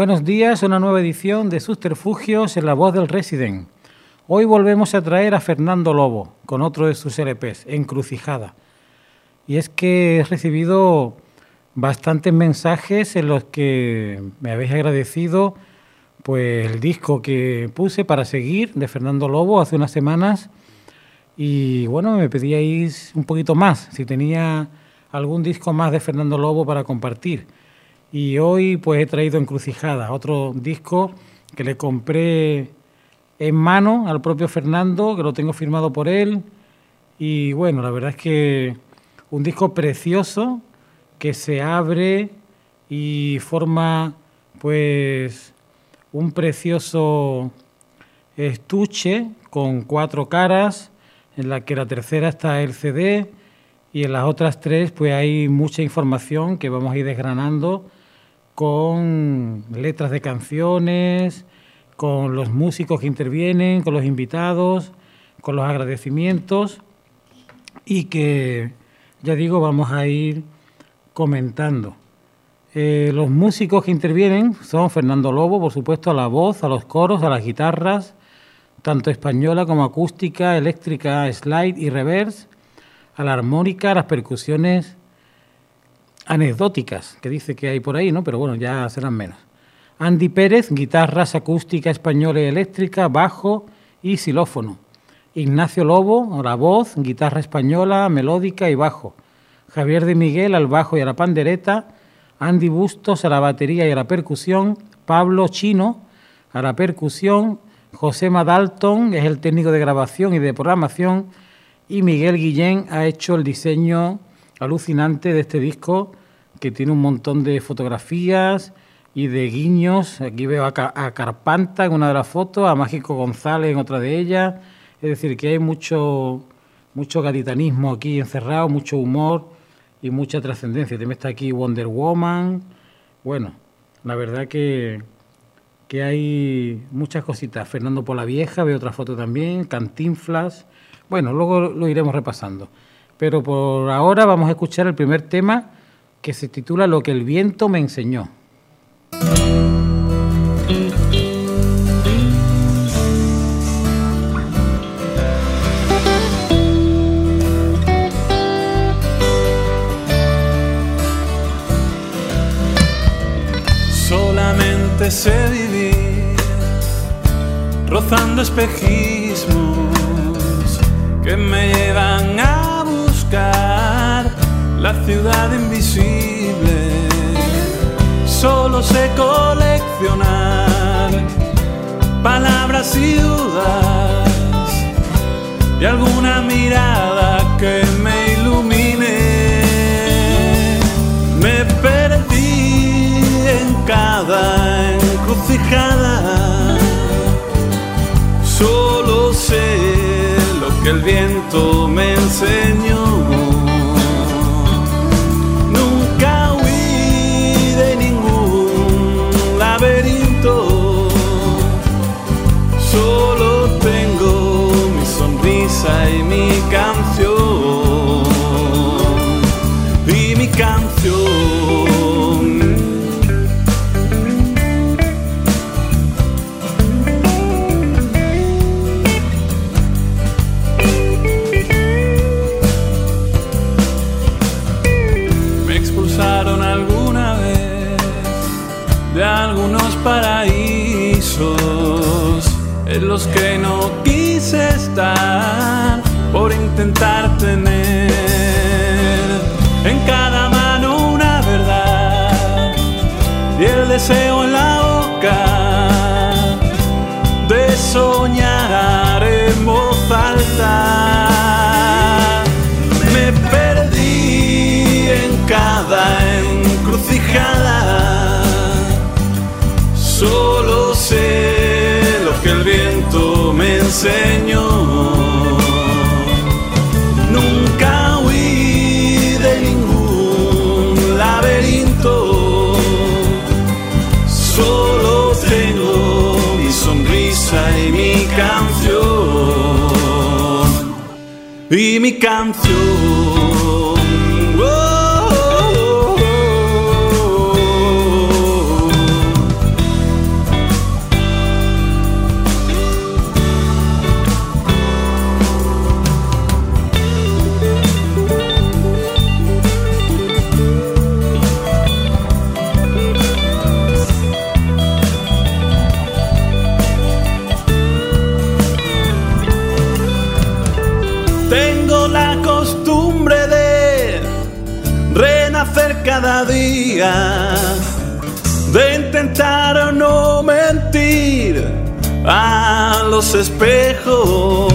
Buenos días, una nueva edición de Susterfugios en la voz del Resident. Hoy volvemos a traer a Fernando Lobo con otro de sus LPs, Encrucijada. Y es que he recibido bastantes mensajes en los que me habéis agradecido pues el disco que puse para seguir de Fernando Lobo hace unas semanas y bueno, me pedíais un poquito más, si tenía algún disco más de Fernando Lobo para compartir. Y hoy pues he traído Encrucijada, otro disco que le compré en mano al propio Fernando, que lo tengo firmado por él. Y bueno, la verdad es que un disco precioso que se abre y forma pues un precioso estuche con cuatro caras, en la que la tercera está el CD y en las otras tres pues hay mucha información que vamos a ir desgranando con letras de canciones, con los músicos que intervienen, con los invitados, con los agradecimientos y que, ya digo, vamos a ir comentando. Eh, los músicos que intervienen son Fernando Lobo, por supuesto, a la voz, a los coros, a las guitarras, tanto española como acústica, eléctrica, slide y reverse, a la armónica, a las percusiones anecdóticas que dice que hay por ahí, ¿no? Pero bueno, ya serán menos. Andy Pérez, guitarras acústica española y eléctrica, bajo y xilófono. Ignacio Lobo, la voz, guitarra española, melódica y bajo. Javier de Miguel al bajo y a la pandereta. Andy Bustos a la batería y a la percusión. Pablo Chino a la percusión. José Madalton es el técnico de grabación y de programación. Y Miguel Guillén ha hecho el diseño alucinante de este disco que tiene un montón de fotografías y de guiños. Aquí veo a, Carpanta en una de las fotos, a Mágico González en otra de ellas. Es decir, que hay mucho, mucho gaditanismo aquí encerrado, mucho humor y mucha trascendencia. También está aquí Wonder Woman. Bueno, la verdad que, que hay muchas cositas. Fernando Vieja, veo otra foto también, Cantinflas. Bueno, luego lo iremos repasando. Pero por ahora vamos a escuchar el primer tema que se titula Lo que el viento me enseñó. Sé vivir rozando espejismos que me llevan a buscar la ciudad invisible. Solo sé coleccionar palabras y dudas y alguna mirada que me canción. De intentar no mentir a los espejos.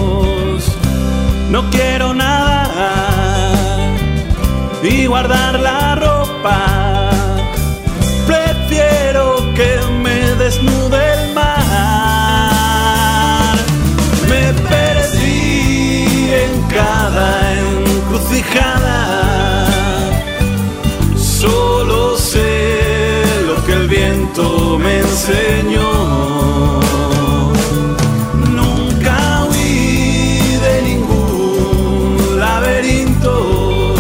No quiero nada y guardar la ropa. Prefiero que me desnude el mar. Me perdí en cada encrucijada me enseñó. Nunca huí de ningún laberinto,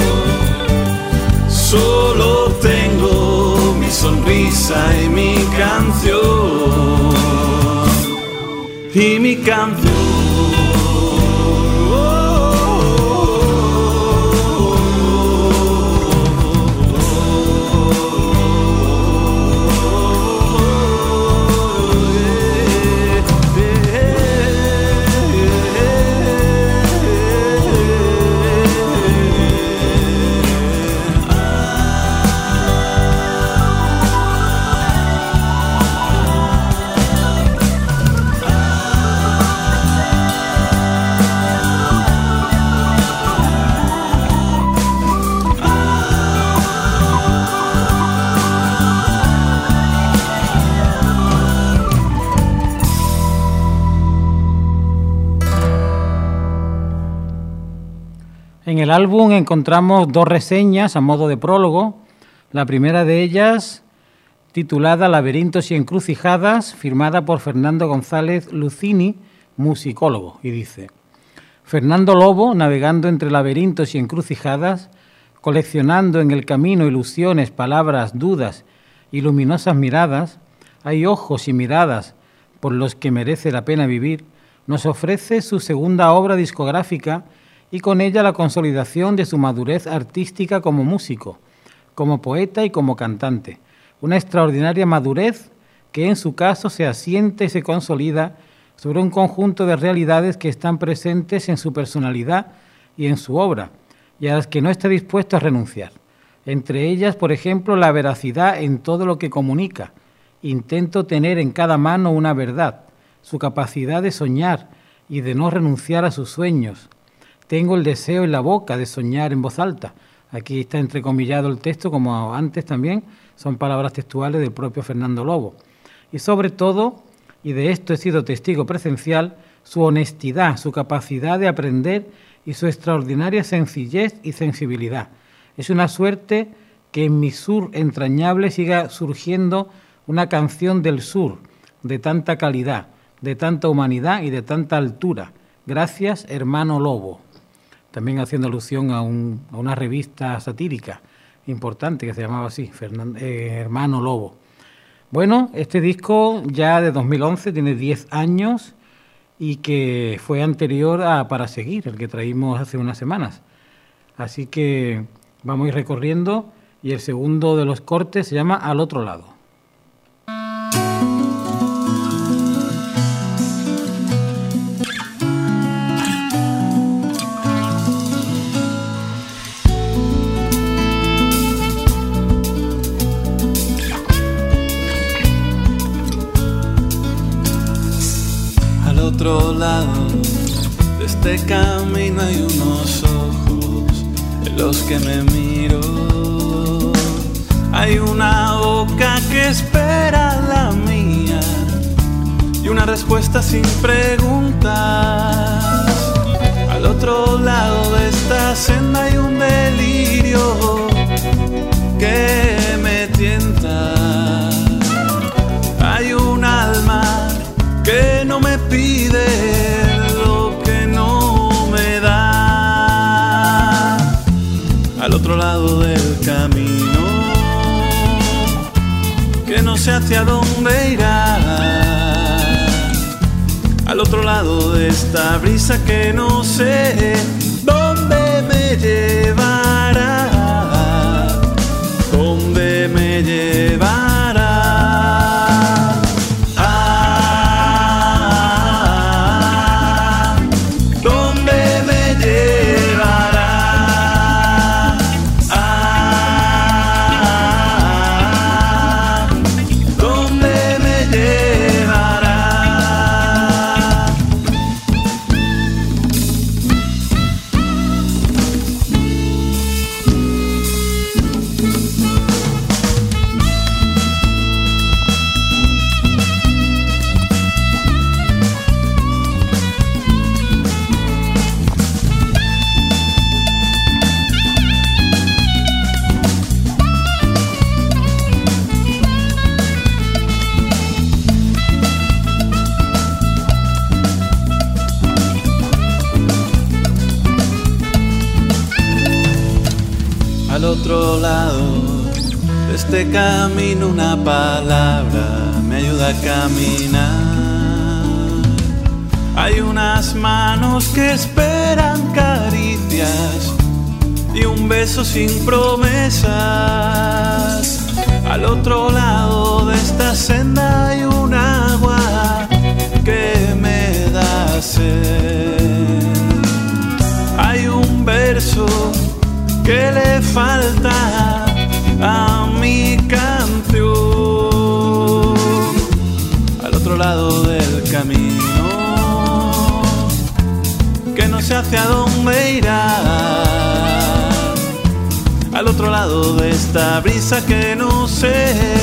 solo tengo mi sonrisa y mi canción. Y mi canción. El álbum encontramos dos reseñas a modo de prólogo. La primera de ellas, titulada Laberintos y encrucijadas, firmada por Fernando González Lucini, musicólogo, y dice, Fernando Lobo, navegando entre laberintos y encrucijadas, coleccionando en el camino ilusiones, palabras, dudas y luminosas miradas, hay ojos y miradas por los que merece la pena vivir, nos ofrece su segunda obra discográfica y con ella la consolidación de su madurez artística como músico, como poeta y como cantante. Una extraordinaria madurez que en su caso se asiente y se consolida sobre un conjunto de realidades que están presentes en su personalidad y en su obra, y a las que no está dispuesto a renunciar. Entre ellas, por ejemplo, la veracidad en todo lo que comunica. Intento tener en cada mano una verdad, su capacidad de soñar y de no renunciar a sus sueños, tengo el deseo en la boca de soñar en voz alta. Aquí está entrecomillado el texto, como antes también, son palabras textuales del propio Fernando Lobo. Y sobre todo, y de esto he sido testigo presencial, su honestidad, su capacidad de aprender y su extraordinaria sencillez y sensibilidad. Es una suerte que en mi sur entrañable siga surgiendo una canción del sur, de tanta calidad, de tanta humanidad y de tanta altura. Gracias, hermano Lobo también haciendo alusión a, una revista satírica importante que se llamaba así, eh, Hermano Lobo. Bueno, este disco ya de 2011 tiene 10 años y que fue anterior a Para Seguir, el que traímos hace unas semanas. Así que vamos a ir recorriendo y el segundo de los cortes se llama Al otro lado. Lado de este camino hay unos ojos en los que me miro. Hay una boca que espera la mía y una respuesta sin preguntas. Al otro lado de esta senda hay un delirio que me tienta. Hay que no me pide lo que no me da. Al otro lado del camino, que no sé hacia dónde irá. Al otro lado de esta brisa que no sé que no sé hacia dónde irá. Al otro lado de esta brisa que no sé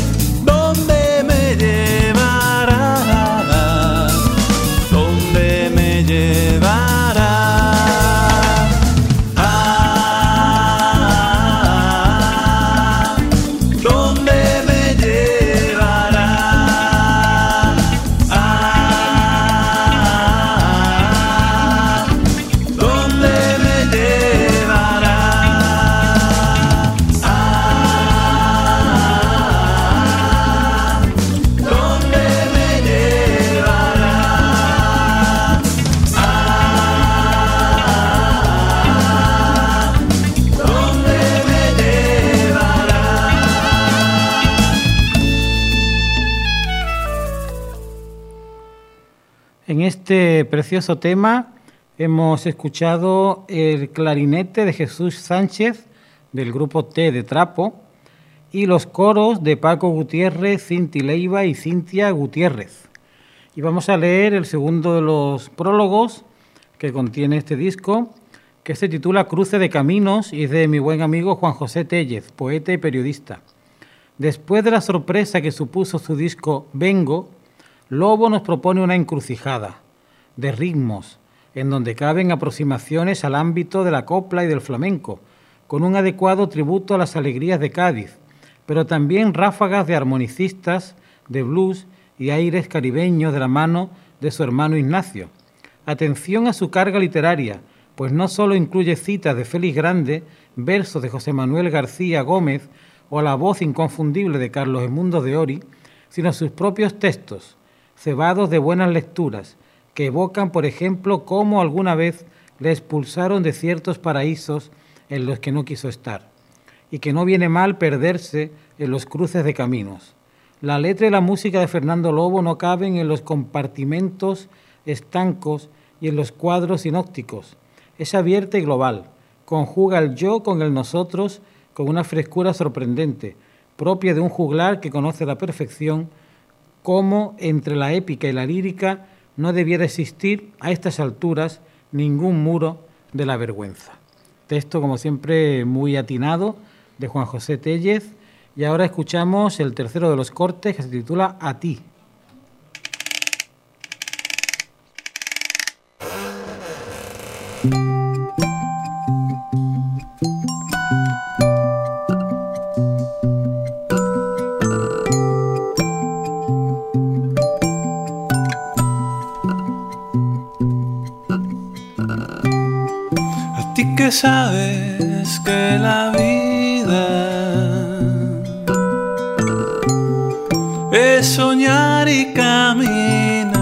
precioso tema hemos escuchado el clarinete de Jesús Sánchez del grupo T de Trapo y los coros de Paco Gutiérrez, Cinti Leiva y Cintia Gutiérrez. Y vamos a leer el segundo de los prólogos que contiene este disco, que se titula Cruce de Caminos y es de mi buen amigo Juan José Tellez, poeta y periodista. Después de la sorpresa que supuso su disco Vengo, Lobo nos propone una encrucijada, de ritmos, en donde caben aproximaciones al ámbito de la copla y del flamenco, con un adecuado tributo a las alegrías de Cádiz, pero también ráfagas de armonicistas, de blues y aires caribeños de la mano de su hermano Ignacio. Atención a su carga literaria, pues no solo incluye citas de Félix Grande, versos de José Manuel García Gómez o la voz inconfundible de Carlos Emundo de Ori, sino sus propios textos, cebados de buenas lecturas, que evocan, por ejemplo, cómo alguna vez le expulsaron de ciertos paraísos en los que no quiso estar, y que no viene mal perderse en los cruces de caminos. La letra y la música de Fernando Lobo no caben en los compartimentos estancos y en los cuadros sinópticos. Es abierta y global, conjuga el yo con el nosotros con una frescura sorprendente, propia de un juglar que conoce la perfección, como entre la épica y la lírica no debiera existir a estas alturas ningún muro de la vergüenza. Texto, como siempre, muy atinado de Juan José Tellez. Y ahora escuchamos el tercero de los cortes que se titula A ti. sabes que la vida es soñar y caminar,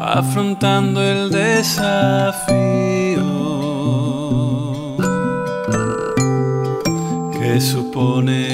afrontando el desafío que supone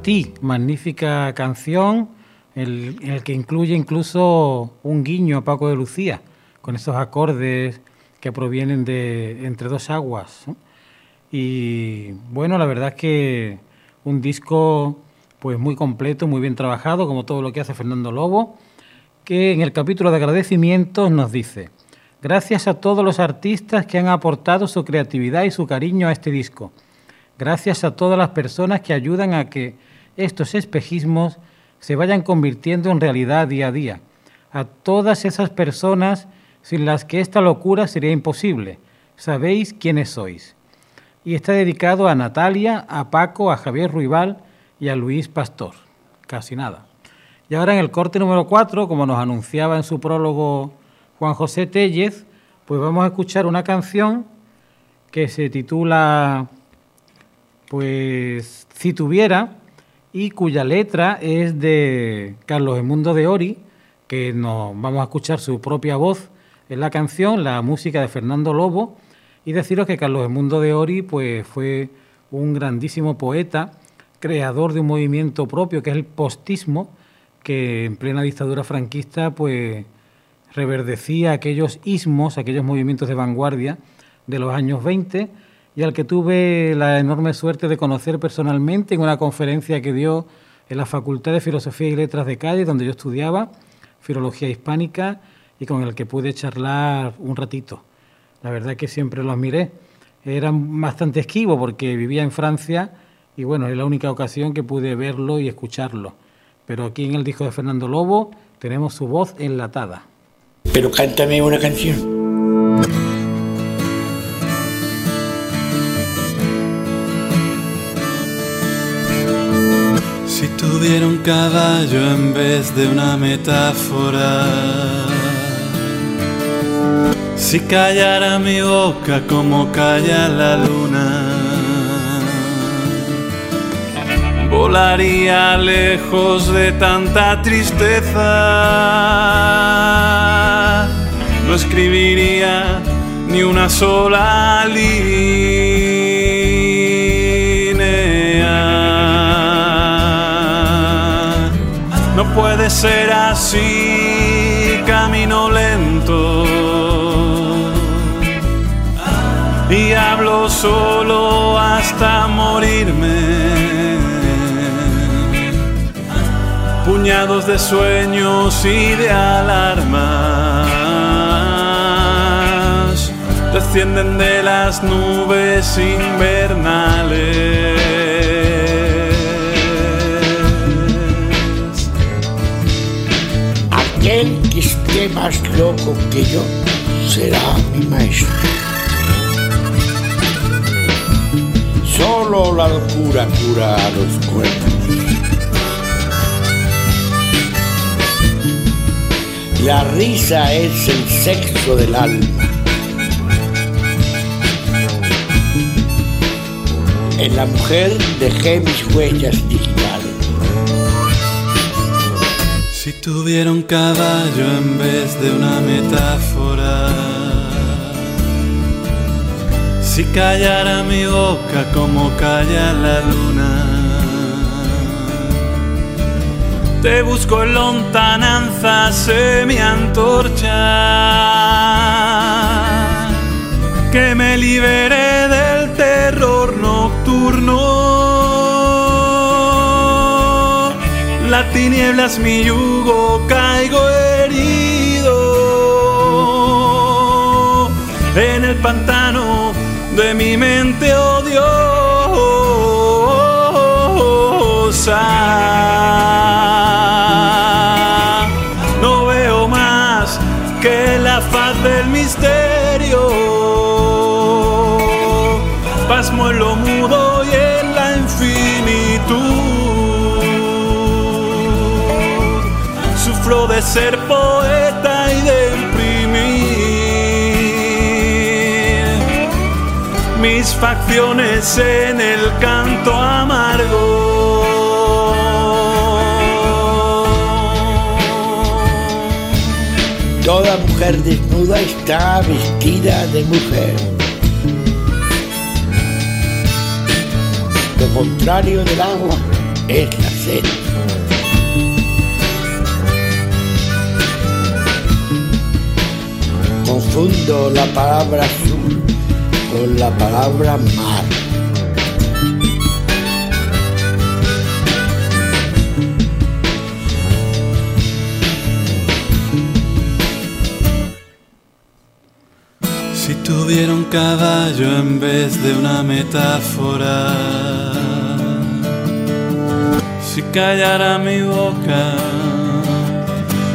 ti, magnífica canción, en el, que incluye incluso un guiño a Paco de Lucía, con esos acordes que provienen de Entre dos aguas. Y bueno, la verdad es que un disco pues muy completo, muy bien trabajado, como todo lo que hace Fernando Lobo, que en el capítulo de agradecimientos nos dice, gracias a todos los artistas que han aportado su creatividad y su cariño a este disco. Gracias a todas las personas que ayudan a que estos espejismos se vayan convirtiendo en realidad día a día. A todas esas personas sin las que esta locura sería imposible. Sabéis quiénes sois. Y está dedicado a Natalia, a Paco, a Javier Ruibal y a Luis Pastor. Casi nada. Y ahora en el corte número 4, como nos anunciaba en su prólogo Juan José Tellez, pues vamos a escuchar una canción que se titula pues si tuviera, y cuya letra es de Carlos Emundo de Ori, que nos vamos a escuchar su propia voz en la canción, la música de Fernando Lobo, y deciros que Carlos Emundo de Ori pues, fue un grandísimo poeta, creador de un movimiento propio que es el postismo, que en plena dictadura franquista pues reverdecía aquellos ismos, aquellos movimientos de vanguardia de los años 20 y al que tuve la enorme suerte de conocer personalmente en una conferencia que dio en la Facultad de Filosofía y Letras de Cádiz, donde yo estudiaba Filología Hispánica y con el que pude charlar un ratito. La verdad que siempre lo admiré. Era bastante esquivo porque vivía en Francia y bueno, es la única ocasión que pude verlo y escucharlo. Pero aquí en el disco de Fernando Lobo tenemos su voz enlatada. Pero cántame una canción. Un caballo en vez de una metáfora, si callara mi boca como calla la luna, volaría lejos de tanta tristeza. No escribiría ni una sola línea. Puede ser así, camino lento. Y hablo solo hasta morirme puñados de sueños y de alarmas descienden de las nubes invernales. Esté más loco que yo será mi maestro. Solo la locura cura a los cuerpos. La risa es el sexo del alma. En la mujer dejé mis huellas tuviera un caballo en vez de una metáfora, si callara mi boca como calla la luna, te busco en lontananza, sé mi antorcha, que me libere del terror nocturno. La tiniebla es mi yugo, caigo herido en el pantano de mi mente odiosa. No veo más que la faz del misterio. Pasmo en lo ser poeta y de imprimir mis facciones en el canto amargo. Toda mujer desnuda está vestida de mujer. Lo contrario del agua es la sed. Confundo la palabra azul con la palabra mar. Si tuviera un caballo en vez de una metáfora, si callara mi boca,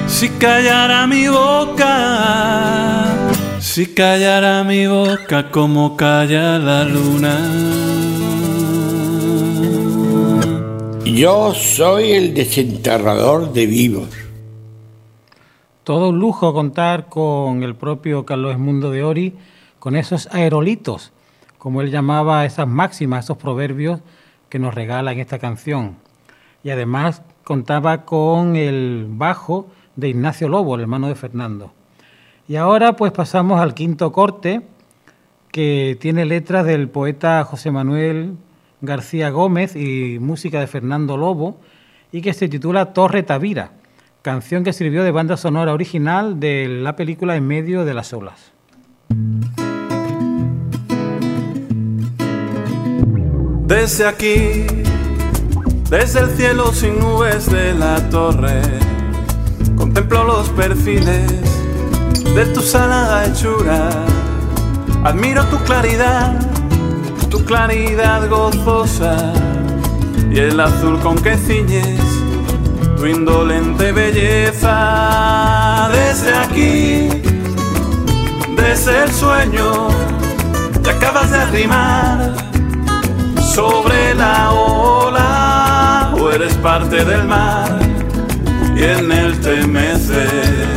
si callara mi boca, si callara mi boca como calla la luna. Yo soy el desenterrador de vivos. Todo un lujo contar con el propio Carlos Esmundo de Ori, con esos aerolitos, como él llamaba esas máximas, esos proverbios que nos regala en esta canción. Y además contaba con el bajo de Ignacio Lobo, el hermano de Fernando. Y ahora pues pasamos al quinto corte, que tiene letras del poeta José Manuel García Gómez y música de Fernando Lobo, y que se titula Torre Tavira, canción que sirvió de banda sonora original de la película En medio de las olas. Desde aquí, desde el cielo sin nubes de la torre, contemplo los perfiles de tu salada hechura. Admiro tu claridad, tu claridad gozosa y el azul con que ciñes tu indolente belleza. Desde aquí, desde el sueño, te acabas de arrimar sobre la ola o eres parte del mar y en él te meces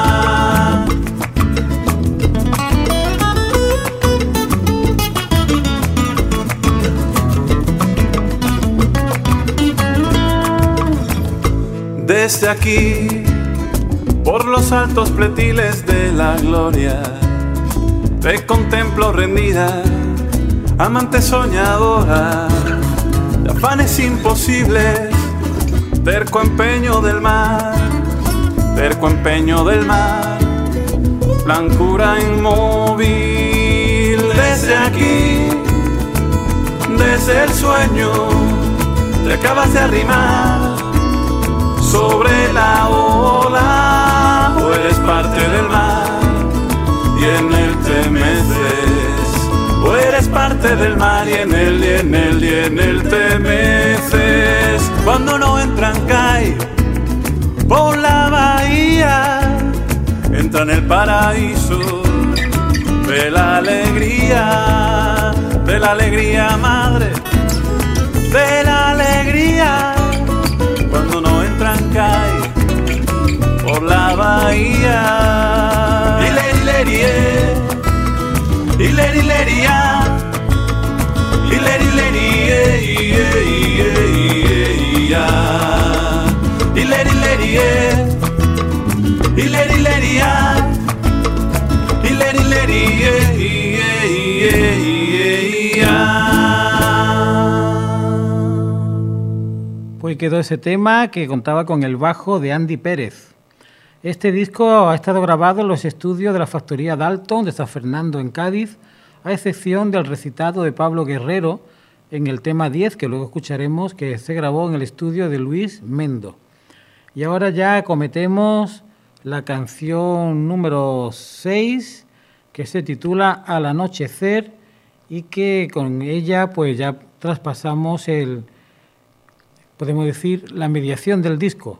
desde aquí, por los altos pletiles de la gloria, te contemplo rendida, amante soñadora, de afanes imposibles terco empeño del mar, terco empeño del mar, blancura inmóvil desde aquí, desde el sueño, te acabas de arrimar sobre la ola, o eres parte del mar y en él te o eres parte del mar y en él y en él y en él te cuando no entran cae por la bahía, entra en el paraíso de la alegría, de la alegría madre, de la alegría, por la bahía. Y le, y le, y le, y le, Pues quedó ese tema que contaba con el bajo de Andy Pérez. Este disco ha estado grabado en los estudios de la factoría Dalton de San Fernando en Cádiz, a excepción del recitado de Pablo Guerrero en el tema 10, que luego escucharemos, que se grabó en el estudio de Luis Mendo. Y ahora ya cometemos la canción número 6, que se titula Al anochecer y que con ella pues ya traspasamos el, podemos decir, la mediación del disco.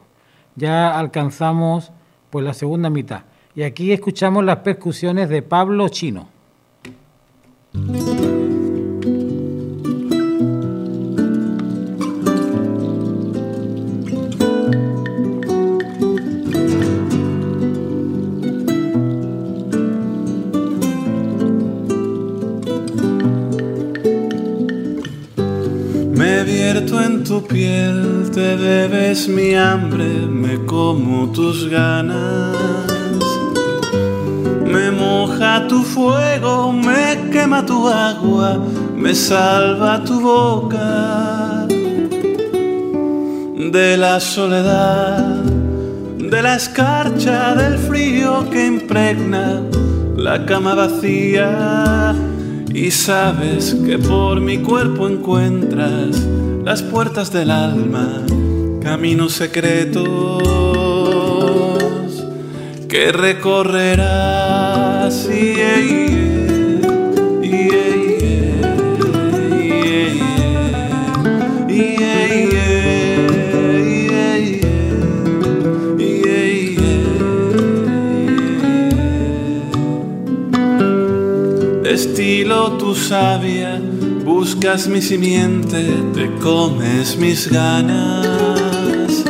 Ya alcanzamos pues la segunda mitad. Y aquí escuchamos las percusiones de Pablo Chino. En tu piel, te bebes mi hambre, me como tus ganas. Me moja tu fuego, me quema tu agua, me salva tu boca. De la soledad, de la escarcha, del frío que impregna la cama vacía. Y sabes que por mi cuerpo encuentras las puertas del alma, caminos secretos que recorrerás. Yeah, estilo tu sabia buscas mi simiente, te comes mis ganas.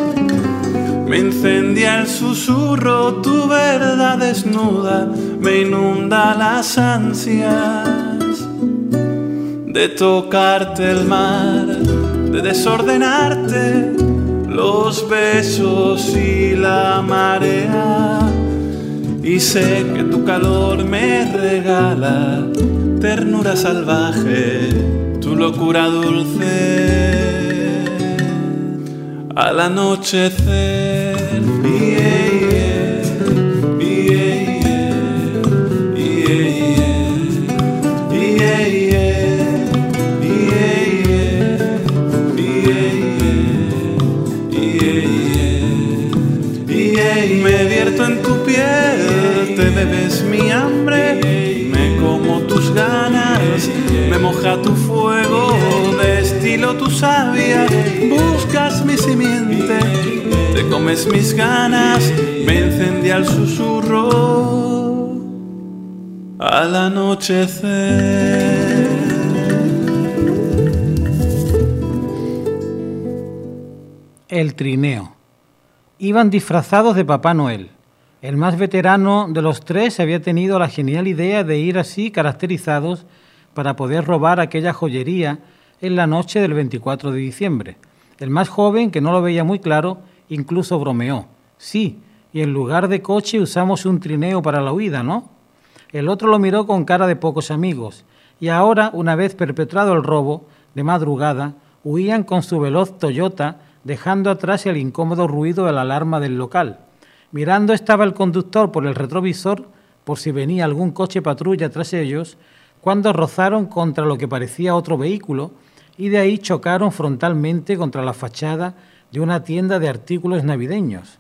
Me incendia el susurro, tu verdad desnuda, me inunda las ansias de tocarte el mar, de desordenarte los besos y la marea. Y sé que tu calor me regala ternura salvaje, tu locura dulce. Al anochecer, mis ganas, me encendía el susurro al anochecer. El trineo. Iban disfrazados de Papá Noel el más veterano de los tres había tenido la genial idea de ir así caracterizados para poder robar aquella joyería en la noche del 24 de diciembre. El más joven, que no lo veía muy claro, incluso bromeó. Sí, y en lugar de coche usamos un trineo para la huida, ¿no? El otro lo miró con cara de pocos amigos, y ahora, una vez perpetrado el robo, de madrugada, huían con su veloz Toyota, dejando atrás el incómodo ruido de la alarma del local. Mirando estaba el conductor por el retrovisor por si venía algún coche patrulla tras ellos, cuando rozaron contra lo que parecía otro vehículo y de ahí chocaron frontalmente contra la fachada de una tienda de artículos navideños.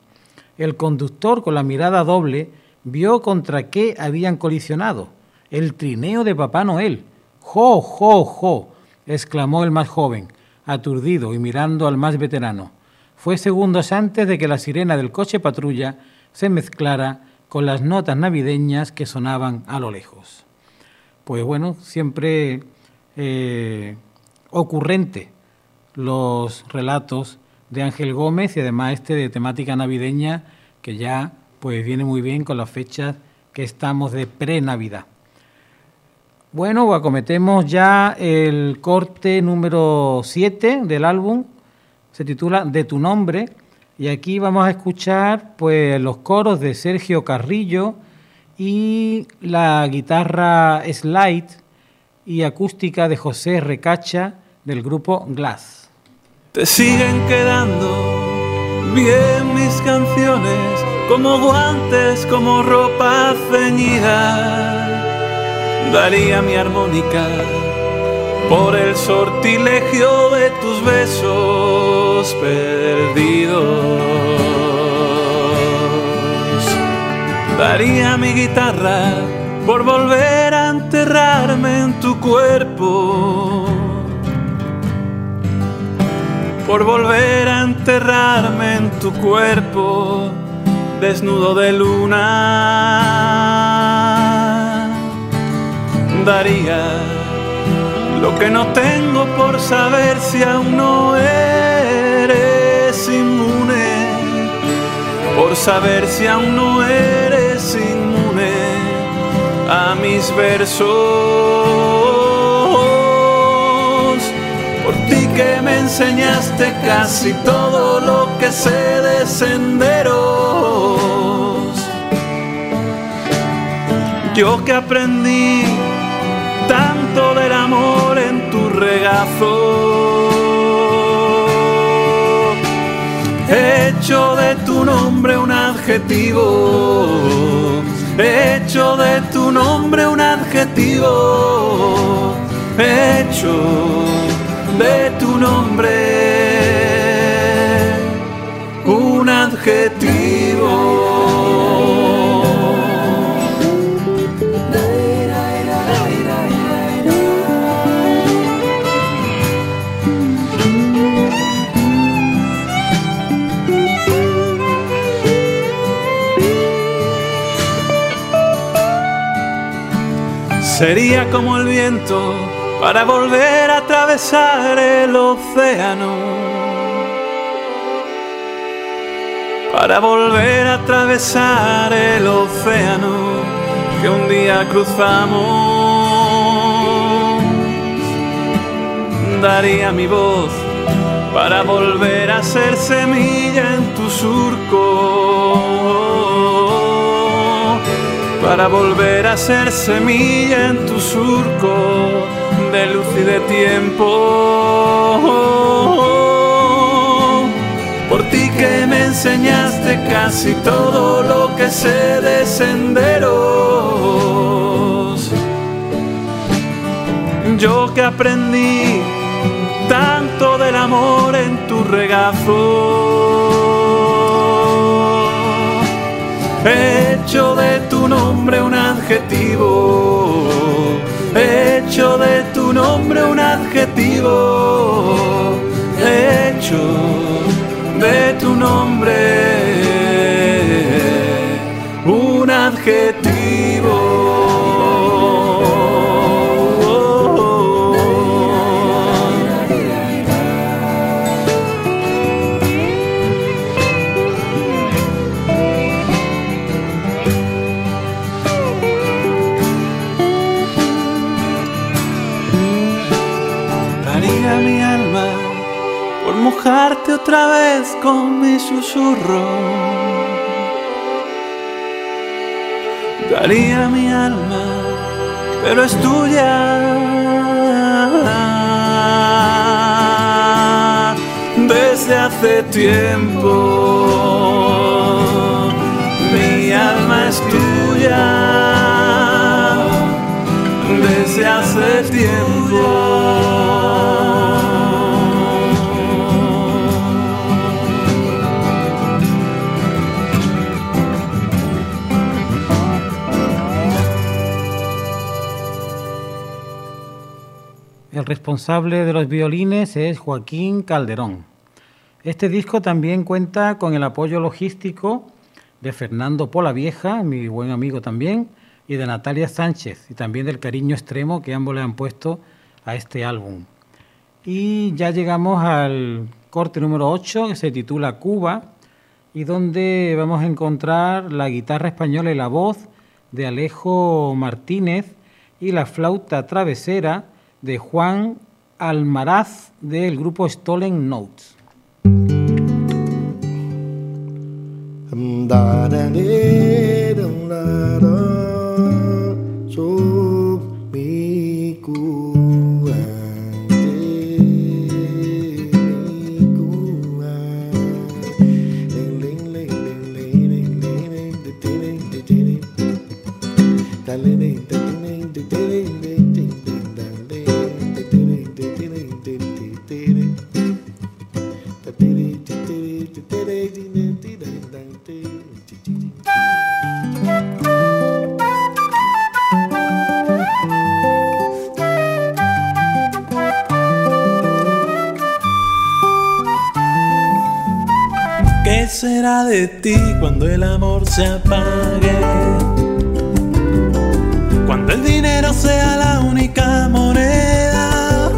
El conductor, con la mirada doble, vio contra qué habían colisionado. El trineo de Papá Noel. ¡Jo, jo, jo! exclamó el más joven, aturdido y mirando al más veterano fue segundos antes de que la sirena del coche patrulla se mezclara con las notas navideñas que sonaban a lo lejos. Pues bueno, siempre eh, ocurrente los relatos de Ángel Gómez y además este de temática navideña que ya pues viene muy bien con las fechas que estamos de pre-Navidad. Bueno, acometemos ya el corte número 7 del álbum se titula De tu nombre y aquí vamos a escuchar pues los coros de Sergio Carrillo y la guitarra slide y acústica de José Recacha del grupo Glass. Te siguen quedando bien mis canciones como guantes, como ropa ceñida. Daría mi armónica por el sortilegio de tus besos perdidos. Daría mi guitarra por volver a enterrarme en tu cuerpo. Por volver a enterrarme en tu cuerpo, desnudo de luna. Daría lo que no tengo por saber si aún no eres inmune, por saber si aún no eres inmune a mis versos, por ti que me enseñaste casi todo lo que sé de senderos. Yo que aprendí tanto del amor en tu regazo. Hecho de tu nombre un adjetivo, hecho de tu nombre un adjetivo, hecho de tu nombre un adjetivo. Sería como el viento para volver a atravesar el océano. Para volver a atravesar el océano que un día cruzamos. Daría mi voz para volver a ser semilla en tu surco para volver a ser semilla en tu surco de luz y de tiempo. Por ti que me enseñaste casi todo lo que sé de senderos. Yo que aprendí tanto del amor en tu regazo. He hecho de tu nombre un adjetivo, hecho de tu un adjetivo, hecho de tu nombre un adjetivo. Otra vez con mi susurro. Daría mi alma, pero es tuya. Desde hace tiempo, mi alma es tuya. Desde hace tiempo. El responsable de los violines es Joaquín Calderón. Este disco también cuenta con el apoyo logístico de Fernando Polavieja, mi buen amigo también, y de Natalia Sánchez, y también del cariño extremo que ambos le han puesto a este álbum. Y ya llegamos al corte número 8, que se titula Cuba, y donde vamos a encontrar la guitarra española y la voz de Alejo Martínez y la flauta travesera de Juan Almaraz del grupo Stolen Notes. De ti cuando el amor se apague? Cuando el dinero sea la única moneda.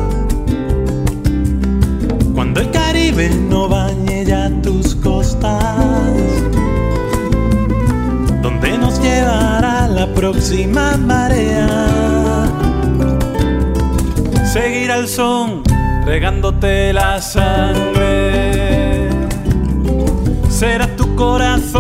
Cuando el Caribe no bañe ya tus costas. ¿Dónde nos llevará la próxima marea? Seguir al son regándote la sangre será tu corazón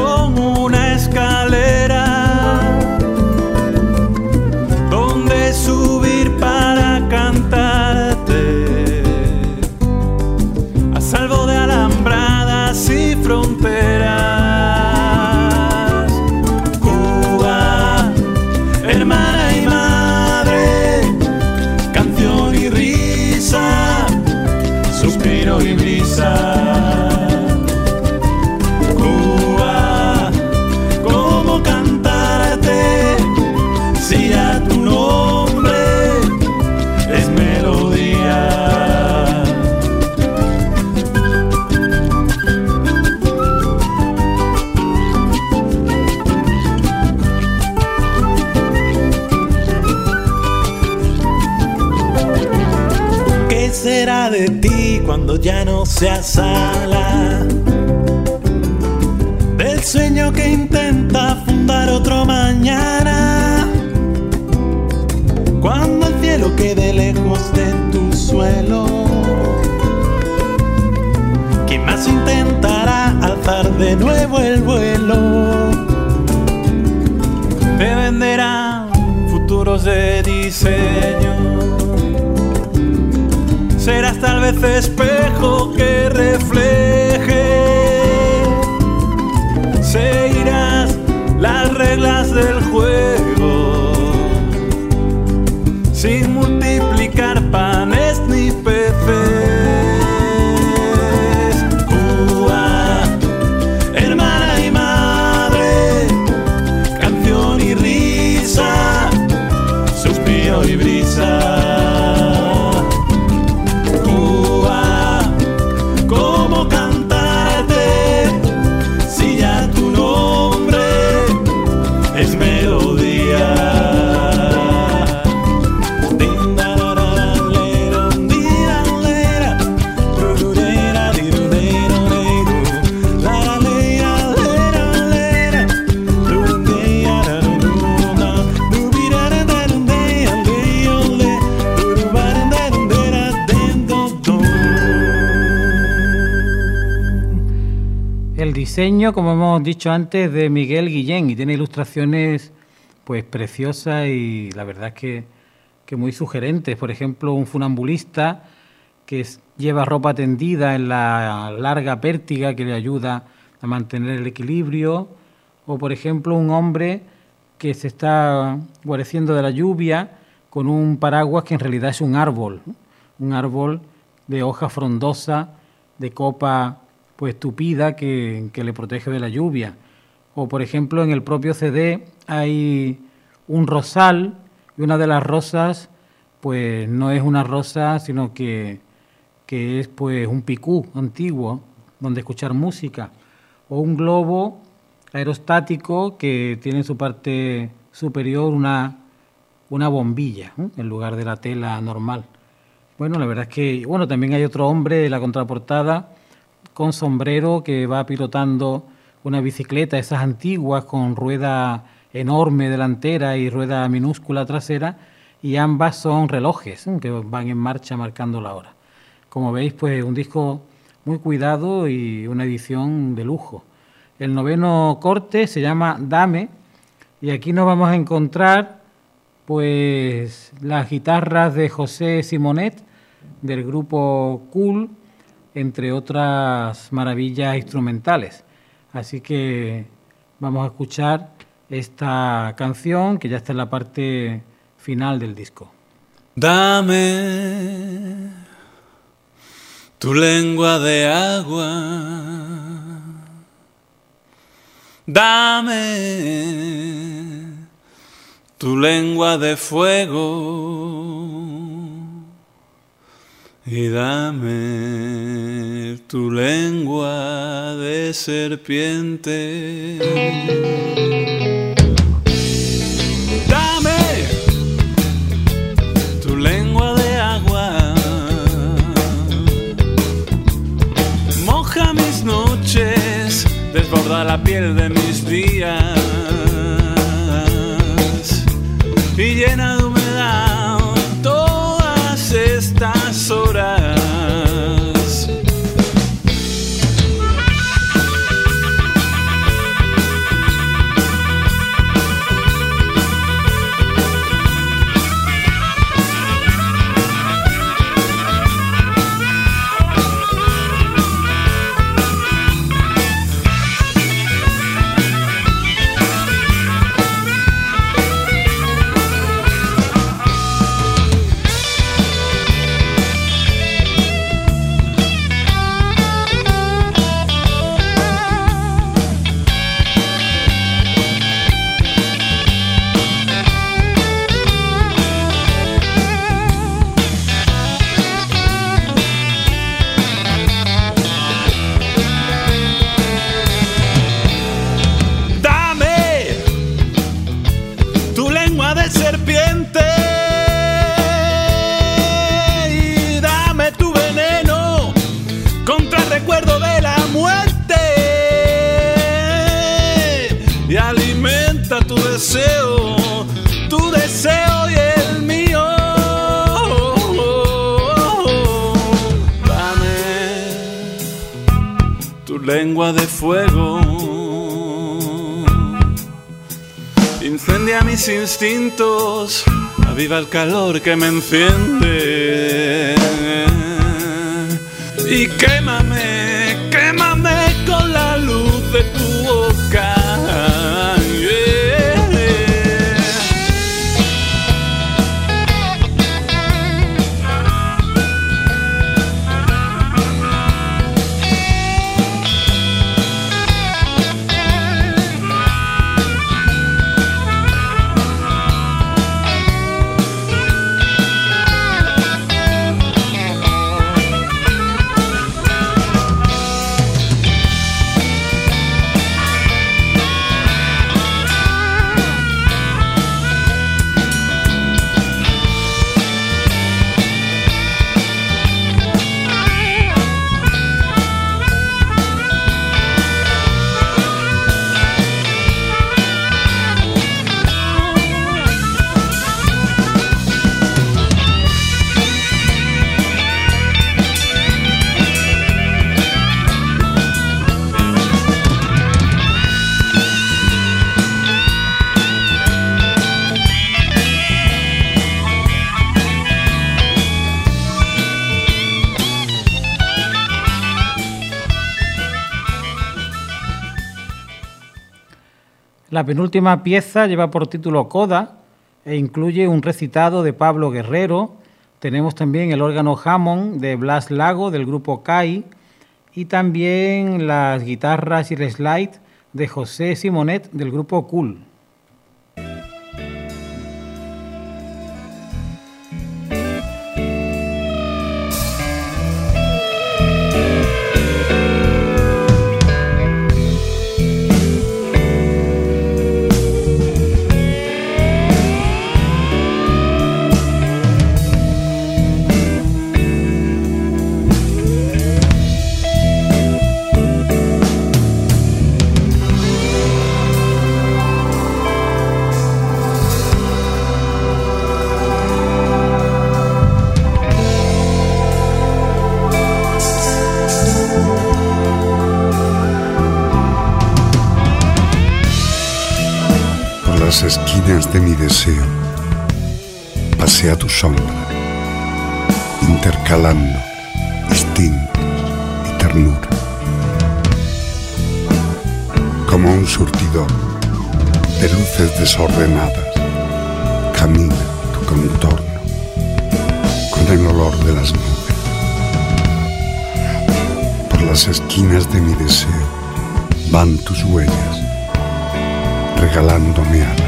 diseño, como hemos dicho antes, de Miguel Guillén y tiene ilustraciones pues preciosas y la verdad es que, que muy sugerentes. Por ejemplo, un funambulista que lleva ropa tendida en la larga pértiga que le ayuda a mantener el equilibrio. O, por ejemplo, un hombre que se está guareciendo de la lluvia con un paraguas que en realidad es un árbol, un árbol de hoja frondosa, de copa pues tupida que, le protege de la lluvia. O por ejemplo en el propio CD hay un rosal y una de las rosas pues no es una rosa sino que, que es pues un picú antiguo donde escuchar música. O un globo aerostático que tiene en su parte superior una, una bombilla en lugar de la tela normal. Bueno, la verdad es que, bueno, también hay otro hombre de la contraportada con sombrero que va pilotando una bicicleta, esas antiguas con rueda enorme delantera y rueda minúscula trasera, y ambas son relojes que van en marcha marcando la hora. Como veis, pues un disco muy cuidado y una edición de lujo. El noveno corte se llama Dame y aquí nos vamos a encontrar pues las guitarras de José Simonet del grupo Cool entre otras maravillas instrumentales. Así que vamos a escuchar esta canción que ya está en la parte final del disco. Dame tu lengua de agua. Dame tu lengua de fuego y dame tu lengua de serpiente. Dame tu lengua de agua. Moja mis noches, desborda la piel de mis días y llena instintos, aviva el calor que me enciende. Y quémame, La penúltima pieza lleva por título Coda e incluye un recitado de Pablo Guerrero. Tenemos también el órgano Hammond de Blas Lago del grupo CAI y también las guitarras y el slide de José Simonet del grupo Cool. Pasea tu sombra, intercalando instintos y ternura. Como un surtidor de luces desordenadas, camina tu contorno con el olor de las nubes. Por las esquinas de mi deseo van tus huellas, regalándome alas.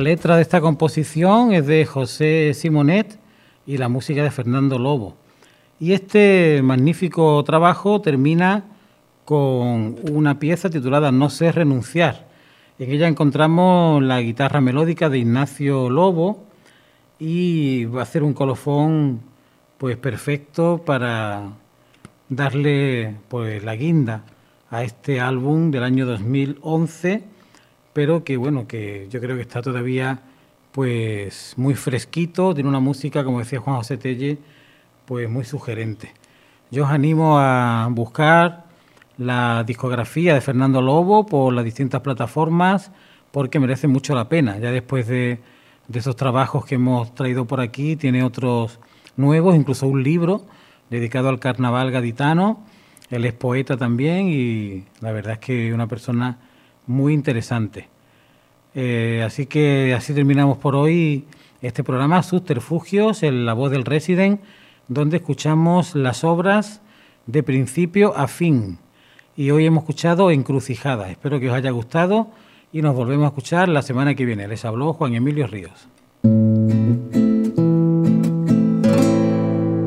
La letra de esta composición es de José Simonet y la música de Fernando Lobo. Y este magnífico trabajo termina con una pieza titulada No sé renunciar. En ella encontramos la guitarra melódica de Ignacio Lobo y va a ser un colofón pues perfecto para darle pues la guinda a este álbum del año 2011 pero que bueno, que yo creo que está todavía pues muy fresquito, tiene una música, como decía Juan José Telle, pues muy sugerente. Yo os animo a buscar la discografía de Fernando Lobo por las distintas plataformas porque merece mucho la pena. Ya después de de esos trabajos que hemos traído por aquí, tiene otros nuevos, incluso un libro dedicado al carnaval gaditano. Él es poeta también y la verdad es que una persona muy interesante. Eh, así que así terminamos por hoy este programa Subterfugios en la voz del Resident, donde escuchamos las obras de principio a fin. Y hoy hemos escuchado Encrucijada. Espero que os haya gustado y nos volvemos a escuchar la semana que viene. Les habló Juan Emilio Ríos.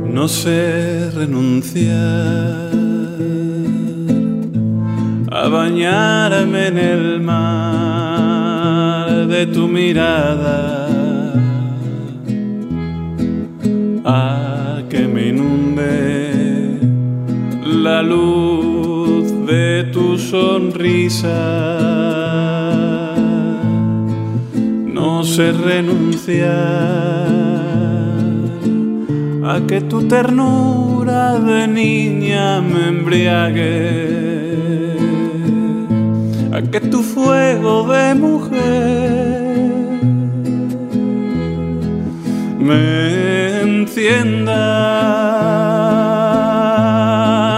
No sé renunciar a bañarme en el mar de tu mirada, a que me inunde la luz de tu sonrisa. No sé renunciar a que tu ternura de niña me embriague, a que tu fuego de mujer me encienda,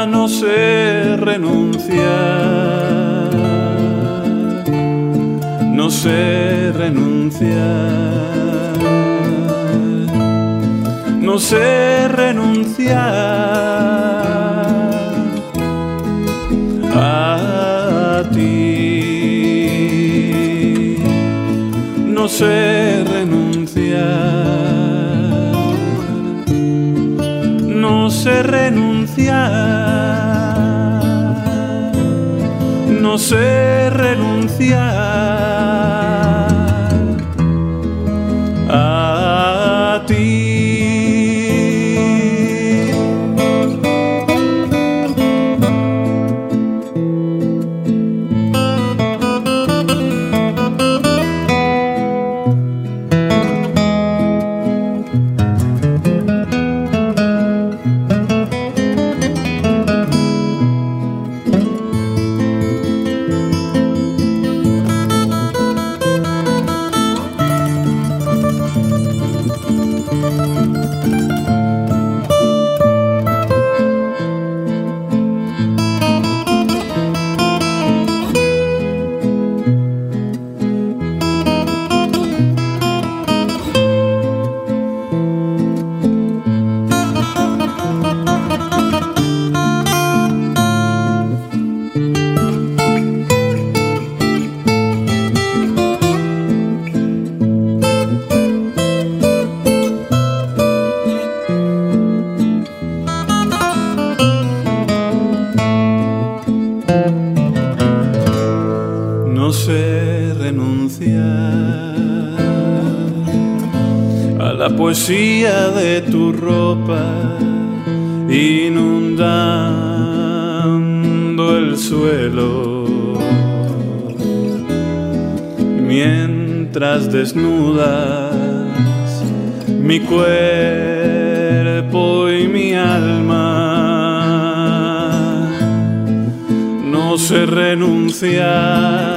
no sé renunciar, no sé renunciar, no sé renunciar. A no sé renunciar, no sé renunciar, no sé renunciar. a poesía de tu ropa inundando el suelo. Mientras desnudas mi cuerpo y mi alma no sé renunciar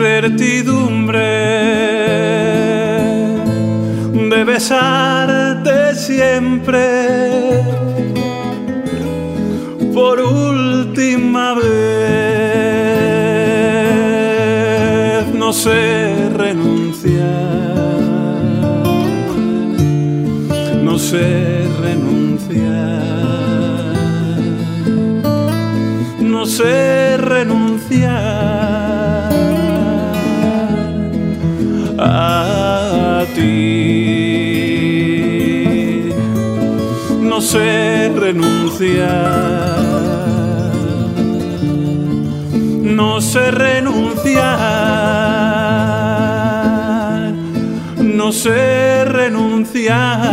incertidumbre de besarte siempre por última vez. No sé renunciar, no sé sé renunciar. No sé renunciar. No sé renunciar.